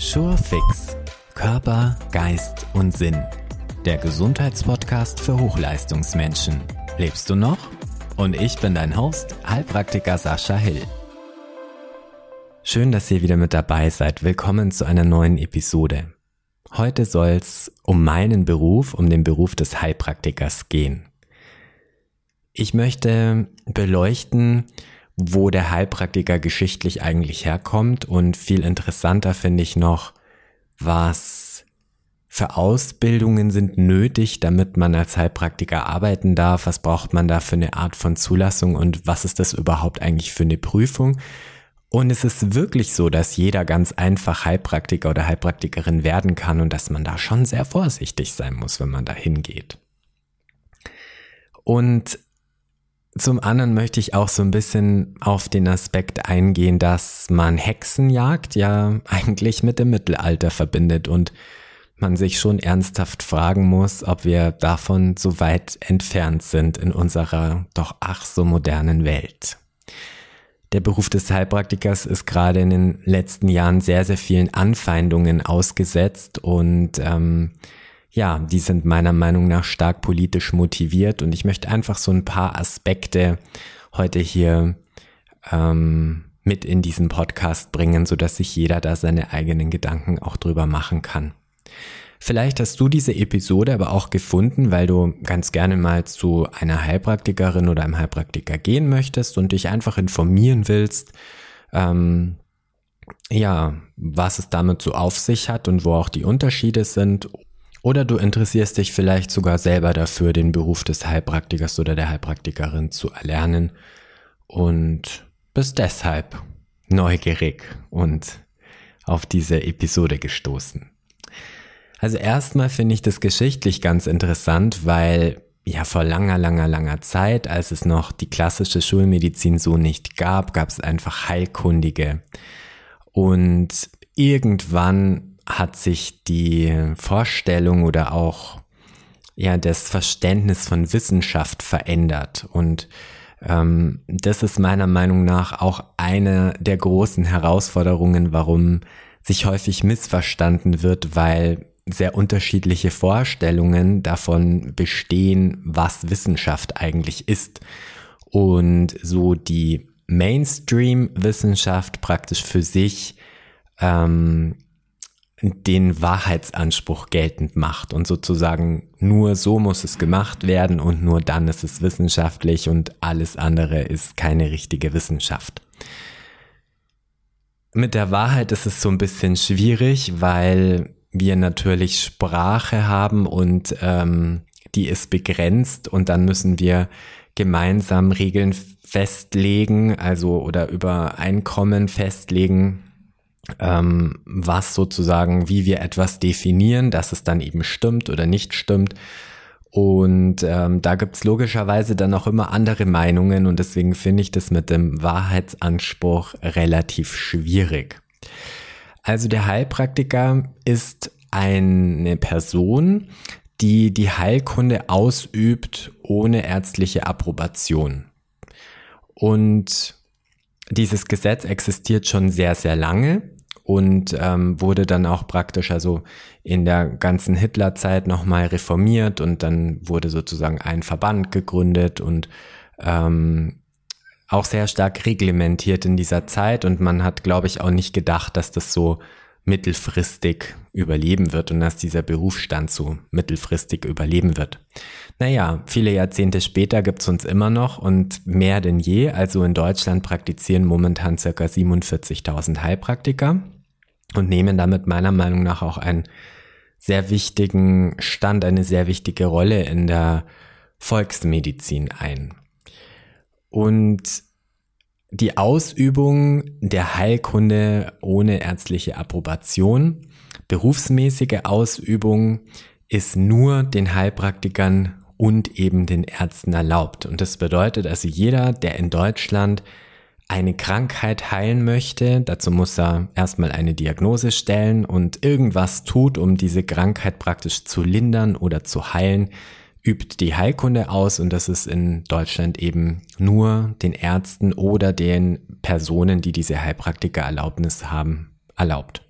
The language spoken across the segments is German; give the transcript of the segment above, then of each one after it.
Surefix Körper, Geist und Sinn. Der Gesundheitspodcast für Hochleistungsmenschen. Lebst du noch? Und ich bin dein Host, Heilpraktiker Sascha Hill. Schön, dass ihr wieder mit dabei seid. Willkommen zu einer neuen Episode. Heute soll es um meinen Beruf, um den Beruf des Heilpraktikers gehen. Ich möchte beleuchten, wo der Heilpraktiker geschichtlich eigentlich herkommt und viel interessanter finde ich noch, was für Ausbildungen sind nötig, damit man als Heilpraktiker arbeiten darf, was braucht man da für eine Art von Zulassung und was ist das überhaupt eigentlich für eine Prüfung. Und es ist wirklich so, dass jeder ganz einfach Heilpraktiker oder Heilpraktikerin werden kann und dass man da schon sehr vorsichtig sein muss, wenn man da hingeht. Und zum anderen möchte ich auch so ein bisschen auf den Aspekt eingehen, dass man Hexenjagd ja eigentlich mit dem Mittelalter verbindet und man sich schon ernsthaft fragen muss, ob wir davon so weit entfernt sind in unserer doch ach so modernen Welt. Der Beruf des Heilpraktikers ist gerade in den letzten Jahren sehr, sehr vielen Anfeindungen ausgesetzt und ähm, ja, die sind meiner Meinung nach stark politisch motiviert und ich möchte einfach so ein paar Aspekte heute hier ähm, mit in diesen Podcast bringen, so dass sich jeder da seine eigenen Gedanken auch drüber machen kann. Vielleicht hast du diese Episode aber auch gefunden, weil du ganz gerne mal zu einer Heilpraktikerin oder einem Heilpraktiker gehen möchtest und dich einfach informieren willst, ähm, ja, was es damit so auf sich hat und wo auch die Unterschiede sind. Oder du interessierst dich vielleicht sogar selber dafür, den Beruf des Heilpraktikers oder der Heilpraktikerin zu erlernen und bist deshalb neugierig und auf diese Episode gestoßen. Also erstmal finde ich das geschichtlich ganz interessant, weil ja vor langer, langer, langer Zeit, als es noch die klassische Schulmedizin so nicht gab, gab es einfach Heilkundige. Und irgendwann hat sich die Vorstellung oder auch ja das Verständnis von Wissenschaft verändert und ähm, das ist meiner Meinung nach auch eine der großen Herausforderungen, warum sich häufig missverstanden wird, weil sehr unterschiedliche Vorstellungen davon bestehen, was Wissenschaft eigentlich ist. Und so die Mainstream-Wissenschaft praktisch für sich ähm, den Wahrheitsanspruch geltend macht und sozusagen nur so muss es gemacht werden und nur dann ist es wissenschaftlich und alles andere ist keine richtige Wissenschaft. Mit der Wahrheit ist es so ein bisschen schwierig, weil wir natürlich Sprache haben und ähm, die ist begrenzt und dann müssen wir gemeinsam Regeln festlegen, also oder über Einkommen festlegen, ähm, was sozusagen, wie wir etwas definieren, dass es dann eben stimmt oder nicht stimmt. Und ähm, da gibt's logischerweise dann auch immer andere Meinungen und deswegen finde ich das mit dem Wahrheitsanspruch relativ schwierig. Also der Heilpraktiker ist eine Person, die die Heilkunde ausübt ohne ärztliche Approbation. Und dieses Gesetz existiert schon sehr, sehr lange und ähm, wurde dann auch praktisch also in der ganzen Hitlerzeit nochmal reformiert und dann wurde sozusagen ein Verband gegründet und ähm, auch sehr stark reglementiert in dieser Zeit und man hat, glaube ich, auch nicht gedacht, dass das so mittelfristig überleben wird und dass dieser Berufsstand so mittelfristig überleben wird. Naja, viele Jahrzehnte später gibt's uns immer noch und mehr denn je. Also in Deutschland praktizieren momentan circa 47.000 Heilpraktiker und nehmen damit meiner Meinung nach auch einen sehr wichtigen Stand, eine sehr wichtige Rolle in der Volksmedizin ein. Und die Ausübung der Heilkunde ohne ärztliche Approbation, berufsmäßige Ausübung ist nur den Heilpraktikern und eben den Ärzten erlaubt. Und das bedeutet also jeder, der in Deutschland eine Krankheit heilen möchte, dazu muss er erstmal eine Diagnose stellen und irgendwas tut, um diese Krankheit praktisch zu lindern oder zu heilen, übt die Heilkunde aus und das ist in Deutschland eben nur den Ärzten oder den Personen, die diese Heilpraktikererlaubnis haben, erlaubt.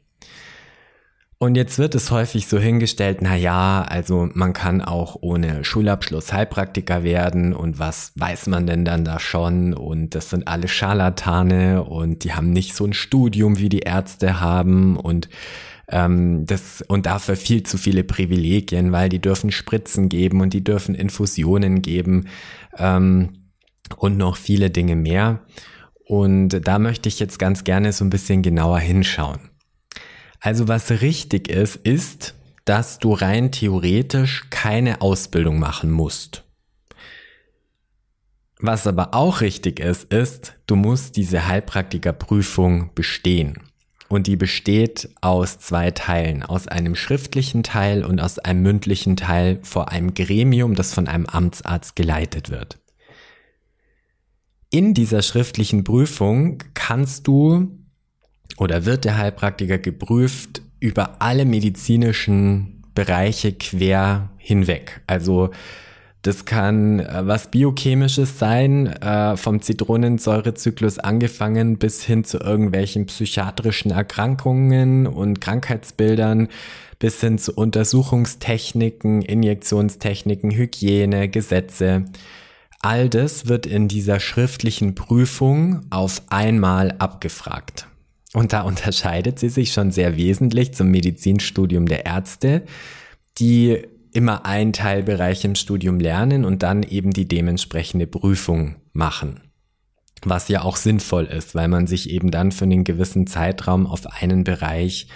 Und jetzt wird es häufig so hingestellt, na ja, also man kann auch ohne Schulabschluss Heilpraktiker werden und was weiß man denn dann da schon und das sind alle Scharlatane und die haben nicht so ein Studium wie die Ärzte haben und ähm, das und dafür viel zu viele Privilegien, weil die dürfen Spritzen geben und die dürfen Infusionen geben ähm, und noch viele Dinge mehr. Und da möchte ich jetzt ganz gerne so ein bisschen genauer hinschauen. Also was richtig ist, ist, dass du rein theoretisch keine Ausbildung machen musst. Was aber auch richtig ist, ist, du musst diese Heilpraktikerprüfung bestehen. Und die besteht aus zwei Teilen, aus einem schriftlichen Teil und aus einem mündlichen Teil vor einem Gremium, das von einem Amtsarzt geleitet wird. In dieser schriftlichen Prüfung kannst du oder wird der Heilpraktiker geprüft über alle medizinischen Bereiche quer hinweg. Also das kann äh, was Biochemisches sein, äh, vom Zitronensäurezyklus angefangen bis hin zu irgendwelchen psychiatrischen Erkrankungen und Krankheitsbildern, bis hin zu Untersuchungstechniken, Injektionstechniken, Hygiene, Gesetze. All das wird in dieser schriftlichen Prüfung auf einmal abgefragt. Und da unterscheidet sie sich schon sehr wesentlich zum Medizinstudium der Ärzte, die immer einen Teilbereich im Studium lernen und dann eben die dementsprechende Prüfung machen. Was ja auch sinnvoll ist, weil man sich eben dann für einen gewissen Zeitraum auf einen Bereich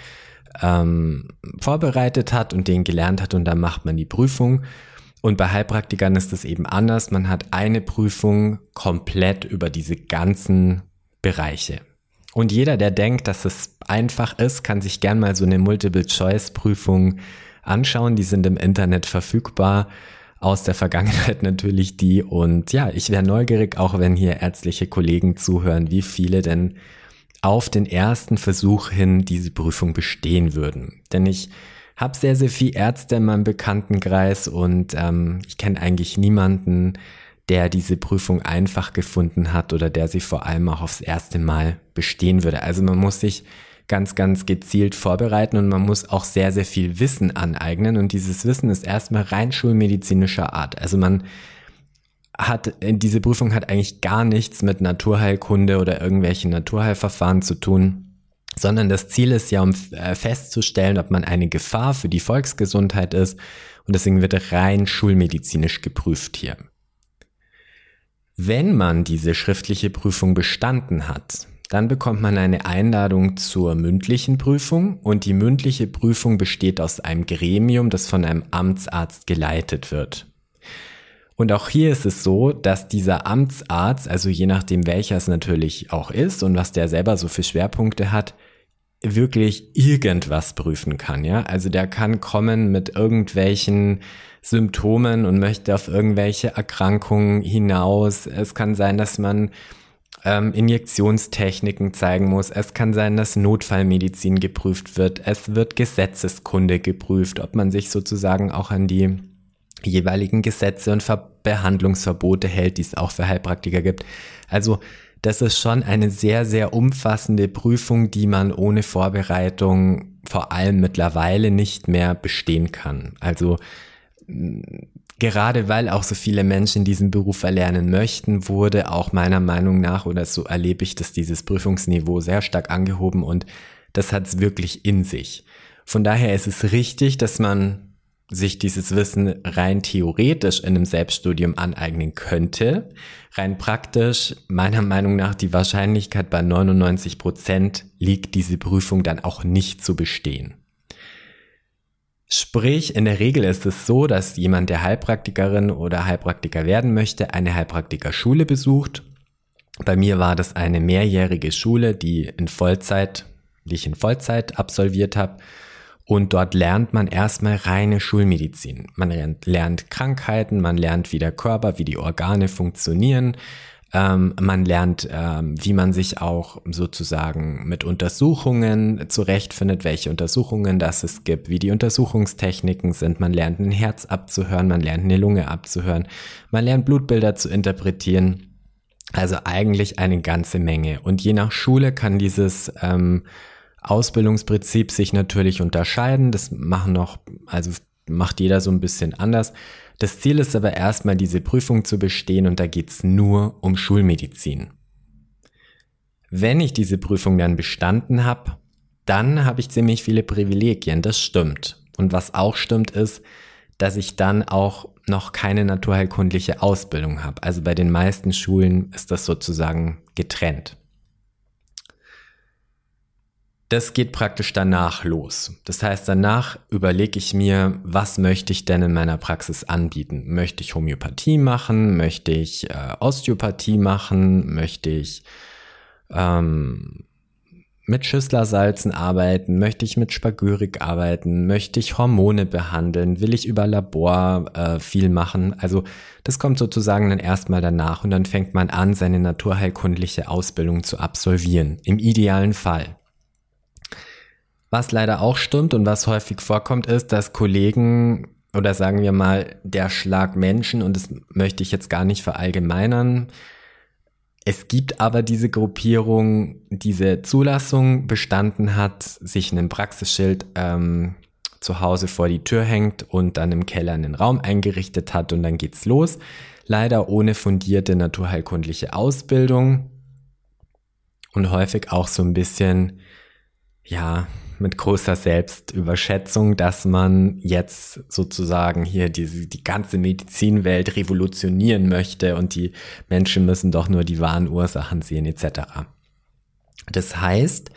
ähm, vorbereitet hat und den gelernt hat und dann macht man die Prüfung. Und bei Heilpraktikern ist es eben anders. Man hat eine Prüfung komplett über diese ganzen Bereiche. Und jeder, der denkt, dass es einfach ist, kann sich gern mal so eine Multiple-Choice-Prüfung anschauen. Die sind im Internet verfügbar. Aus der Vergangenheit natürlich die. Und ja, ich wäre neugierig, auch wenn hier ärztliche Kollegen zuhören, wie viele denn auf den ersten Versuch hin diese Prüfung bestehen würden. Denn ich habe sehr, sehr viele Ärzte in meinem Bekanntenkreis und ähm, ich kenne eigentlich niemanden, der diese Prüfung einfach gefunden hat oder der sie vor allem auch aufs erste Mal bestehen würde. Also man muss sich ganz, ganz gezielt vorbereiten und man muss auch sehr, sehr viel Wissen aneignen und dieses Wissen ist erstmal rein schulmedizinischer Art. Also man hat, diese Prüfung hat eigentlich gar nichts mit Naturheilkunde oder irgendwelchen Naturheilverfahren zu tun, sondern das Ziel ist ja, um äh, festzustellen, ob man eine Gefahr für die Volksgesundheit ist und deswegen wird rein schulmedizinisch geprüft hier. Wenn man diese schriftliche Prüfung bestanden hat, dann bekommt man eine Einladung zur mündlichen Prüfung und die mündliche Prüfung besteht aus einem Gremium, das von einem Amtsarzt geleitet wird. Und auch hier ist es so, dass dieser Amtsarzt, also je nachdem welcher es natürlich auch ist und was der selber so für Schwerpunkte hat, wirklich irgendwas prüfen kann, ja. Also der kann kommen mit irgendwelchen Symptomen und möchte auf irgendwelche Erkrankungen hinaus. Es kann sein, dass man ähm, Injektionstechniken zeigen muss. Es kann sein, dass Notfallmedizin geprüft wird. Es wird Gesetzeskunde geprüft, ob man sich sozusagen auch an die jeweiligen Gesetze und Ver Behandlungsverbote hält, die es auch für Heilpraktiker gibt. Also das ist schon eine sehr, sehr umfassende Prüfung, die man ohne Vorbereitung vor allem mittlerweile nicht mehr bestehen kann. Also gerade weil auch so viele Menschen diesen Beruf erlernen möchten, wurde auch meiner Meinung nach, oder so erlebe ich, dass dieses Prüfungsniveau sehr stark angehoben und das hat es wirklich in sich. Von daher ist es richtig, dass man sich dieses Wissen rein theoretisch in einem Selbststudium aneignen könnte. Rein praktisch, meiner Meinung nach, die Wahrscheinlichkeit bei 99 Prozent liegt, diese Prüfung dann auch nicht zu bestehen. Sprich, in der Regel ist es so, dass jemand, der Heilpraktikerin oder Heilpraktiker werden möchte, eine Heilpraktikerschule besucht. Bei mir war das eine mehrjährige Schule, die in Vollzeit, die ich in Vollzeit absolviert habe. Und dort lernt man erstmal reine Schulmedizin. Man lernt, lernt Krankheiten, man lernt, wie der Körper, wie die Organe funktionieren, ähm, man lernt, ähm, wie man sich auch sozusagen mit Untersuchungen zurechtfindet, welche Untersuchungen das es gibt, wie die Untersuchungstechniken sind. Man lernt ein Herz abzuhören, man lernt eine Lunge abzuhören, man lernt Blutbilder zu interpretieren. Also eigentlich eine ganze Menge. Und je nach Schule kann dieses ähm, Ausbildungsprinzip sich natürlich unterscheiden. Das machen noch, also macht jeder so ein bisschen anders. Das Ziel ist aber erstmal, diese Prüfung zu bestehen und da geht's nur um Schulmedizin. Wenn ich diese Prüfung dann bestanden habe, dann habe ich ziemlich viele Privilegien, das stimmt. Und was auch stimmt ist, dass ich dann auch noch keine naturheilkundliche Ausbildung habe. Also bei den meisten Schulen ist das sozusagen getrennt. Das geht praktisch danach los. Das heißt, danach überlege ich mir, was möchte ich denn in meiner Praxis anbieten? Möchte ich Homöopathie machen? Möchte ich äh, Osteopathie machen? Möchte ich ähm, mit Schüsslersalzen arbeiten? Möchte ich mit Spagyrik arbeiten? Möchte ich Hormone behandeln? Will ich über Labor äh, viel machen? Also das kommt sozusagen dann erstmal danach und dann fängt man an, seine naturheilkundliche Ausbildung zu absolvieren. Im idealen Fall. Was leider auch stimmt und was häufig vorkommt, ist, dass Kollegen oder sagen wir mal der Schlag Menschen, und das möchte ich jetzt gar nicht verallgemeinern, es gibt aber diese Gruppierung, diese Zulassung bestanden hat, sich ein Praxisschild ähm, zu Hause vor die Tür hängt und dann im Keller einen Raum eingerichtet hat und dann geht's los. Leider ohne fundierte naturheilkundliche Ausbildung und häufig auch so ein bisschen, ja, mit großer Selbstüberschätzung, dass man jetzt sozusagen hier die, die ganze Medizinwelt revolutionieren möchte und die Menschen müssen doch nur die wahren Ursachen sehen etc. Das heißt,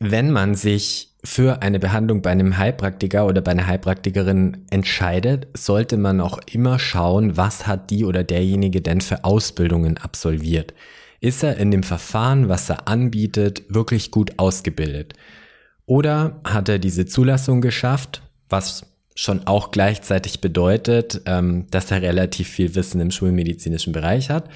wenn man sich für eine Behandlung bei einem Heilpraktiker oder bei einer Heilpraktikerin entscheidet, sollte man auch immer schauen, was hat die oder derjenige denn für Ausbildungen absolviert ist er in dem Verfahren, was er anbietet, wirklich gut ausgebildet? Oder hat er diese Zulassung geschafft, was schon auch gleichzeitig bedeutet, ähm, dass er relativ viel Wissen im schulmedizinischen Bereich hat,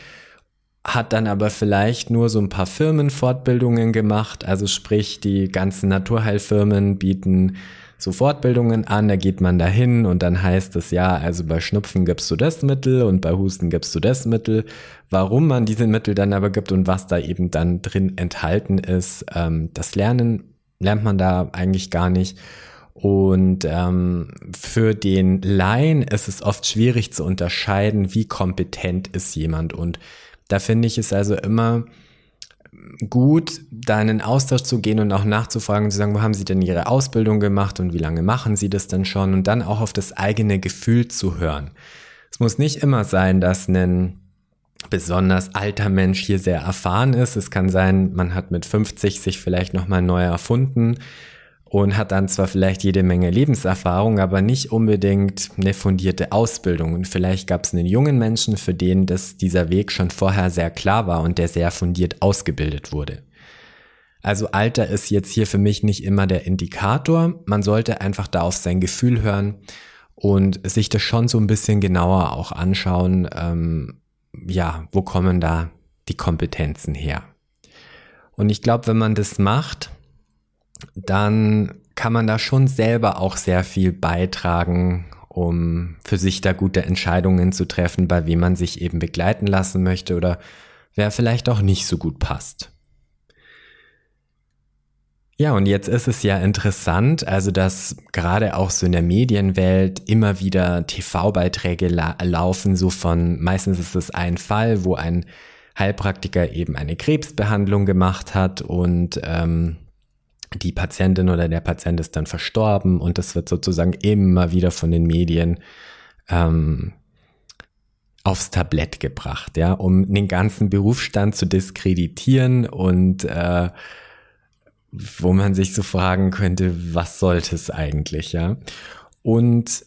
hat dann aber vielleicht nur so ein paar Firmenfortbildungen gemacht, also sprich die ganzen Naturheilfirmen bieten so Fortbildungen an, da geht man dahin und dann heißt es ja, also bei Schnupfen gibst du das Mittel und bei Husten gibst du das Mittel. Warum man diese Mittel dann aber gibt und was da eben dann drin enthalten ist, ähm, das Lernen lernt man da eigentlich gar nicht. Und ähm, für den Laien ist es oft schwierig zu unterscheiden, wie kompetent ist jemand. Und da finde ich es also immer gut, da in den Austausch zu gehen und auch nachzufragen, zu sagen, wo haben Sie denn Ihre Ausbildung gemacht und wie lange machen Sie das denn schon und dann auch auf das eigene Gefühl zu hören. Es muss nicht immer sein, dass ein besonders alter Mensch hier sehr erfahren ist. Es kann sein, man hat mit 50 sich vielleicht nochmal neu erfunden und hat dann zwar vielleicht jede Menge Lebenserfahrung, aber nicht unbedingt eine fundierte Ausbildung. Und vielleicht gab es einen jungen Menschen, für den das, dieser Weg schon vorher sehr klar war und der sehr fundiert ausgebildet wurde. Also Alter ist jetzt hier für mich nicht immer der Indikator. Man sollte einfach da auf sein Gefühl hören und sich das schon so ein bisschen genauer auch anschauen. Ähm, ja, wo kommen da die Kompetenzen her? Und ich glaube, wenn man das macht, dann kann man da schon selber auch sehr viel beitragen, um für sich da gute Entscheidungen zu treffen, bei wem man sich eben begleiten lassen möchte oder wer vielleicht auch nicht so gut passt. Ja, und jetzt ist es ja interessant, also dass gerade auch so in der Medienwelt immer wieder TV-Beiträge la laufen, so von, meistens ist es ein Fall, wo ein Heilpraktiker eben eine Krebsbehandlung gemacht hat und ähm, die Patientin oder der Patient ist dann verstorben und das wird sozusagen immer wieder von den Medien ähm, aufs Tablett gebracht, ja, um den ganzen Berufsstand zu diskreditieren und äh, wo man sich so fragen könnte, was sollte es eigentlich, ja? Und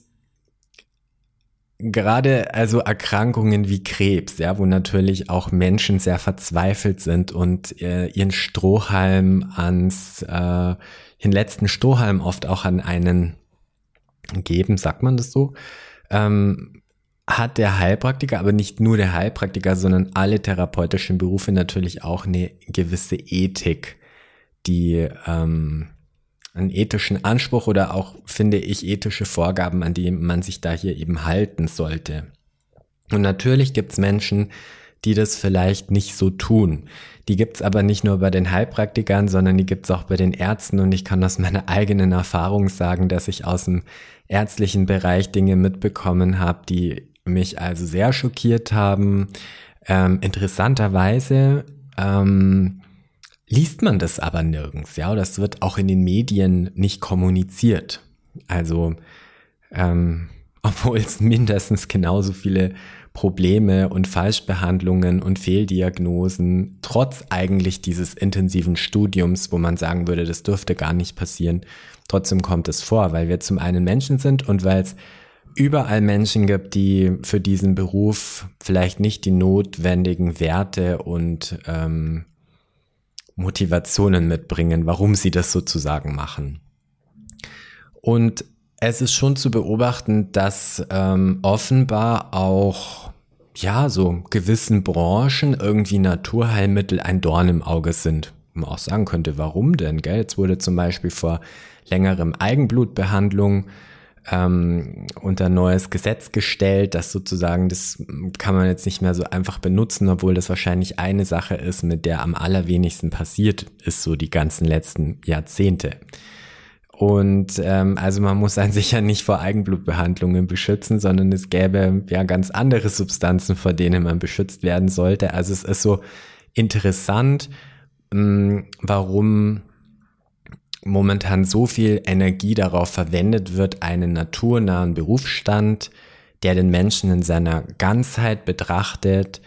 gerade also Erkrankungen wie Krebs, ja, wo natürlich auch Menschen sehr verzweifelt sind und äh, ihren Strohhalm ans, äh, den letzten Strohhalm oft auch an einen geben, sagt man das so, ähm, hat der Heilpraktiker, aber nicht nur der Heilpraktiker, sondern alle therapeutischen Berufe natürlich auch eine gewisse Ethik, die ähm, einen ethischen Anspruch oder auch, finde ich, ethische Vorgaben, an die man sich da hier eben halten sollte. Und natürlich gibt's Menschen, die das vielleicht nicht so tun. Die gibt's aber nicht nur bei den Heilpraktikern, sondern die gibt's auch bei den Ärzten und ich kann aus meiner eigenen Erfahrung sagen, dass ich aus dem ärztlichen Bereich Dinge mitbekommen habe, die mich also sehr schockiert haben. Ähm, interessanterweise ähm, liest man das aber nirgends, ja, oder es wird auch in den Medien nicht kommuniziert. Also, ähm, obwohl es mindestens genauso viele Probleme und Falschbehandlungen und Fehldiagnosen, trotz eigentlich dieses intensiven Studiums, wo man sagen würde, das dürfte gar nicht passieren, trotzdem kommt es vor, weil wir zum einen Menschen sind und weil es überall Menschen gibt, die für diesen Beruf vielleicht nicht die notwendigen Werte und ähm, Motivationen mitbringen, warum sie das sozusagen machen. Und es ist schon zu beobachten, dass ähm, offenbar auch ja so gewissen Branchen irgendwie Naturheilmittel ein Dorn im Auge sind. Man auch sagen könnte, warum denn? Gell? Jetzt wurde zum Beispiel vor längerem Eigenblutbehandlung ähm, unter neues Gesetz gestellt, dass sozusagen das kann man jetzt nicht mehr so einfach benutzen, obwohl das wahrscheinlich eine Sache ist, mit der am allerwenigsten passiert ist, so die ganzen letzten Jahrzehnte. Und ähm, also man muss einen sicher nicht vor Eigenblutbehandlungen beschützen, sondern es gäbe ja ganz andere Substanzen, vor denen man beschützt werden sollte. Also es ist so interessant, mh, hm, warum momentan so viel Energie darauf verwendet wird, einen naturnahen Berufsstand, der den Menschen in seiner Ganzheit betrachtet,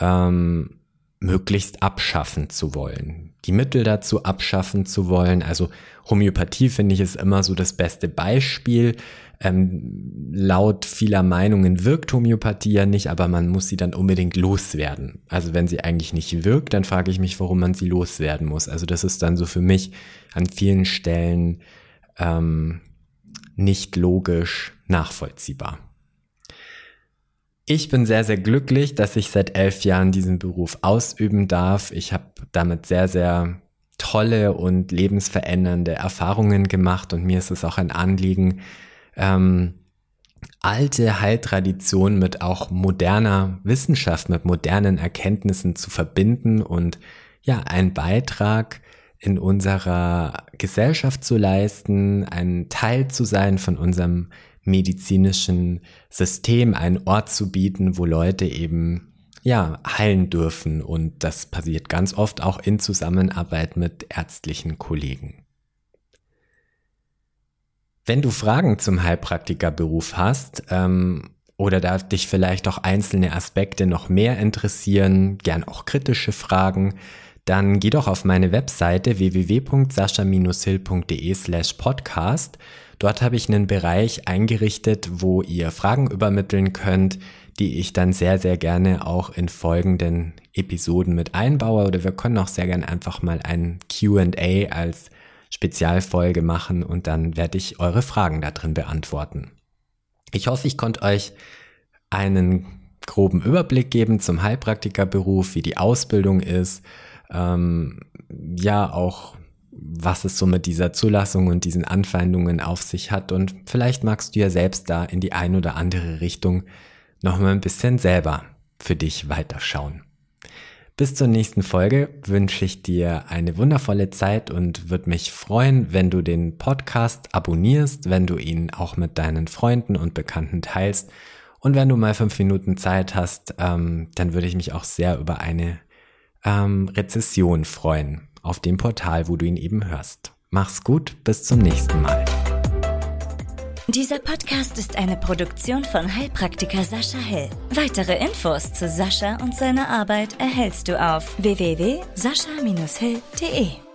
ähm, möglichst abschaffen zu wollen. Die Mittel dazu abschaffen zu wollen. Also Homöopathie finde ich ist immer so das beste Beispiel. Ähm, laut vieler Meinungen wirkt Homöopathie ja nicht, aber man muss sie dann unbedingt loswerden. Also wenn sie eigentlich nicht wirkt, dann frage ich mich, warum man sie loswerden muss. Also das ist dann so für mich an vielen Stellen ähm, nicht logisch nachvollziehbar. Ich bin sehr, sehr glücklich, dass ich seit elf Jahren diesen Beruf ausüben darf. Ich habe damit sehr, sehr tolle und lebensverändernde Erfahrungen gemacht und mir ist es auch ein Anliegen, ähm, alte Heiltradition mit auch moderner Wissenschaft, mit modernen Erkenntnissen zu verbinden und ja, einen Beitrag in unserer Gesellschaft zu leisten, ein Teil zu sein von unserem medizinischen System, einen Ort zu bieten, wo Leute eben ja, heilen dürfen. Und das passiert ganz oft auch in Zusammenarbeit mit ärztlichen Kollegen. Wenn du Fragen zum Heilpraktikerberuf hast ähm, oder da dich vielleicht auch einzelne Aspekte noch mehr interessieren, gern auch kritische Fragen, dann geh doch auf meine Webseite www.sascha-hill.de slash podcast. Dort habe ich einen Bereich eingerichtet, wo ihr Fragen übermitteln könnt, die ich dann sehr, sehr gerne auch in folgenden Episoden mit einbaue. Oder wir können auch sehr gerne einfach mal ein QA als Spezialfolge machen und dann werde ich eure Fragen da drin beantworten. Ich hoffe, ich konnte euch einen groben Überblick geben zum Heilpraktikerberuf, wie die Ausbildung ist, ähm, ja auch was es so mit dieser Zulassung und diesen Anfeindungen auf sich hat und vielleicht magst du ja selbst da in die ein oder andere Richtung noch mal ein bisschen selber für dich weiterschauen. Bis zur nächsten Folge wünsche ich dir eine wundervolle Zeit und würde mich freuen, wenn du den Podcast abonnierst, wenn du ihn auch mit deinen Freunden und Bekannten teilst. Und wenn du mal fünf Minuten Zeit hast, ähm, dann würde ich mich auch sehr über eine ähm, Rezession freuen auf dem Portal, wo du ihn eben hörst. Mach's gut, bis zum nächsten Mal. Dieser Podcast ist eine Produktion von Heilpraktiker Sascha Hill. Weitere Infos zu Sascha und seiner Arbeit erhältst du auf www.sascha-hill.de.